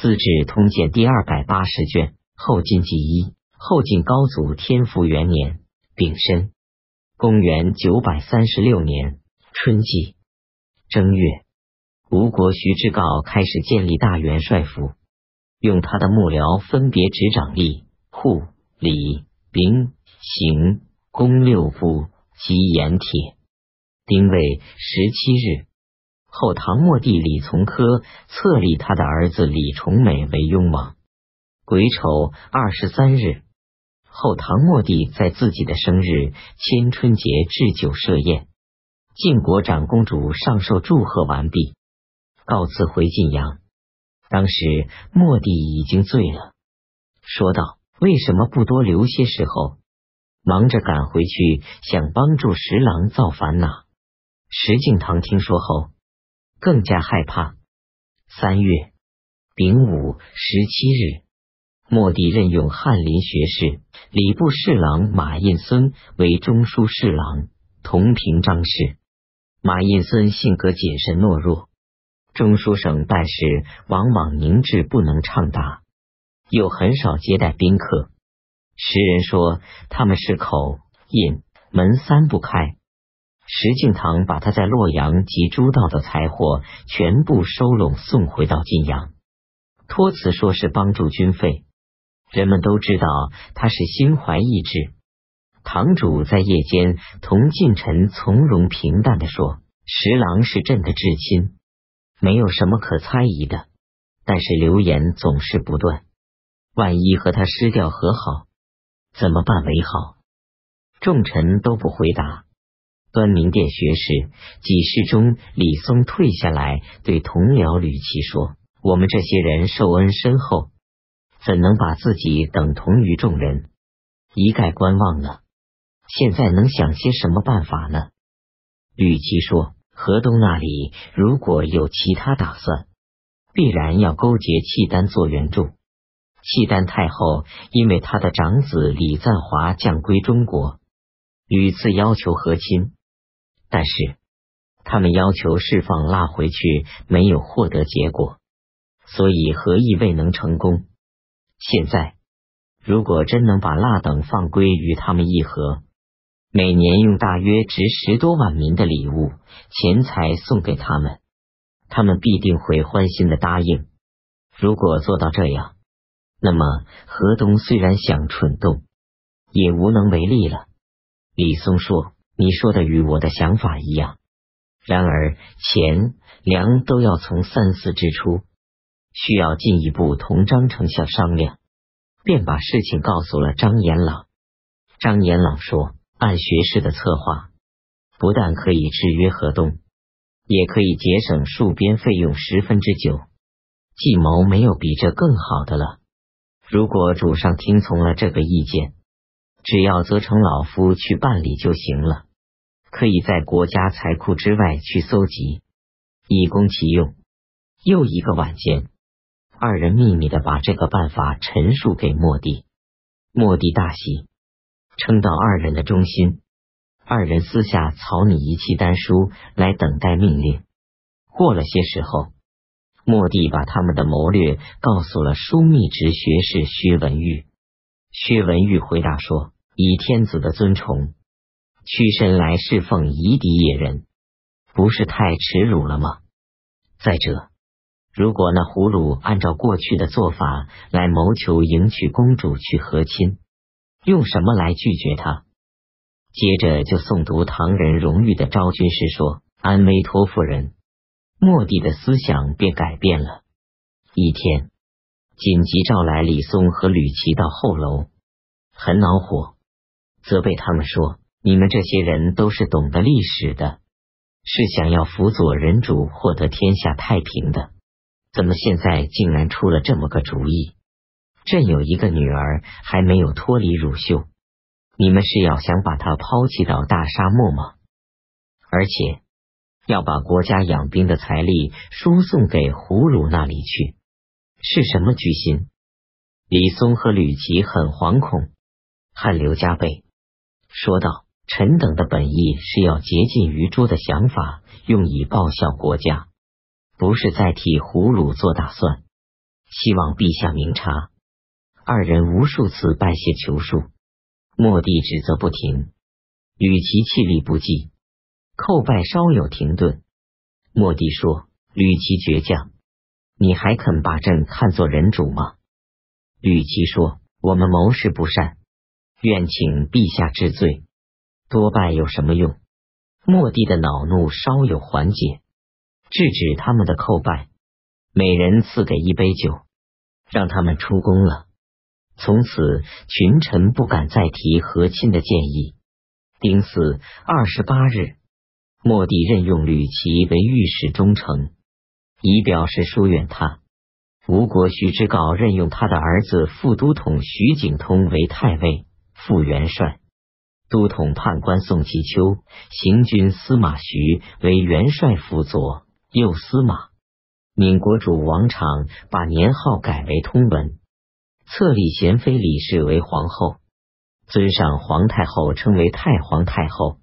资治通鉴》第二百八十卷后晋纪一后晋高祖天福元年丙申，公元九百三十六年春季正月，吴国徐志诰开始建立大元帅府，用他的幕僚分别执掌吏、户、礼、兵、刑、工六部及盐铁。丁未十七日。后唐末帝李从珂册立他的儿子李崇美为雍王。癸丑二十三日，后唐末帝在自己的生日千春节置酒设宴，晋国长公主上寿祝贺完毕，告辞回晋阳。当时末帝已经醉了，说道：“为什么不多留些时候？忙着赶回去，想帮助十郎造反呐？”石敬瑭听说后。更加害怕。三月丙午十七日，末帝任用翰林学士、礼部侍郎马印孙为中书侍郎，同平章事。马印孙性格谨慎懦弱，中书省办事往往凝滞不能畅达，又很少接待宾客。时人说他们是口、印、门三不开。石敬瑭把他在洛阳及诸道的财货全部收拢，送回到晋阳，托辞说是帮助军费。人们都知道他是心怀义志。堂主在夜间同近臣从容平淡的说：“十郎是朕的至亲，没有什么可猜疑的。但是流言总是不断，万一和他失掉和好，怎么办为好？”众臣都不回答。端明殿学士几事中，李松退下来，对同僚吕琦说：“我们这些人受恩深厚，怎能把自己等同于众人，一概观望呢？现在能想些什么办法呢？”吕琦说：“河东那里如果有其他打算，必然要勾结契丹做援助。契丹太后因为他的长子李赞华降归中国，屡次要求和亲。”但是他们要求释放腊回去，没有获得结果，所以合议未能成功。现在如果真能把腊等放归与他们议和，每年用大约值十多万民的礼物钱财送给他们，他们必定会欢心的答应。如果做到这样，那么河东虽然想蠢动，也无能为力了。李松说。你说的与我的想法一样，然而钱粮都要从三司支出，需要进一步同张丞相商量，便把事情告诉了张延朗。张延朗说：“按学士的策划，不但可以制约河东，也可以节省戍边费用十分之九。计谋没有比这更好的了。如果主上听从了这个意见，只要责成老夫去办理就行了。”可以在国家财库之外去搜集，以供其用。又一个晚间，二人秘密的把这个办法陈述给莫蒂，莫蒂大喜，称道二人的忠心。二人私下草拟一契丹书来等待命令。过了些时候，莫蒂把他们的谋略告诉了枢密直学士薛文玉。薛文玉回答说：“以天子的尊崇。”屈身来侍奉夷狄野人，不是太耻辱了吗？再者，如果那胡虏按照过去的做法来谋求迎娶公主去和亲，用什么来拒绝他？接着就诵读唐人荣誉的昭君诗，说：“安危托夫人。”末帝的思想便改变了。一天，紧急召来李松和吕琦到后楼，很恼火，责备他们说。你们这些人都是懂得历史的，是想要辅佐人主获得天下太平的，怎么现在竟然出了这么个主意？朕有一个女儿还没有脱离乳臭，你们是要想把她抛弃到大沙漠吗？而且要把国家养兵的财力输送给胡虏那里去，是什么居心？李松和吕琦很惶恐，汗流浃背，说道。臣等的本意是要竭尽于拙的想法，用以报效国家，不是在替胡虏做打算。希望陛下明察。二人无数次拜谢求恕，莫帝指责不停，吕琦气力不济，叩拜稍有停顿。莫帝说：“吕琦倔强，你还肯把朕看作人主吗？”吕琦说：“我们谋事不善，愿请陛下治罪。多拜有什么用？”莫帝的恼怒稍有缓解，制止他们的叩拜，每人赐给一杯酒，让他们出宫了。从此，群臣不敢再提和亲的建议。丁巳二十八日，莫帝任用吕琦为御史中丞，以表示疏远他。吴国徐知诰任用他的儿子副都统徐景通为太尉、副元帅。都统判官宋其秋、行军司马徐为元帅辅佐，右司马。闽国主王昶把年号改为通文，册立贤妃李氏为皇后，尊上皇太后称为太皇太后。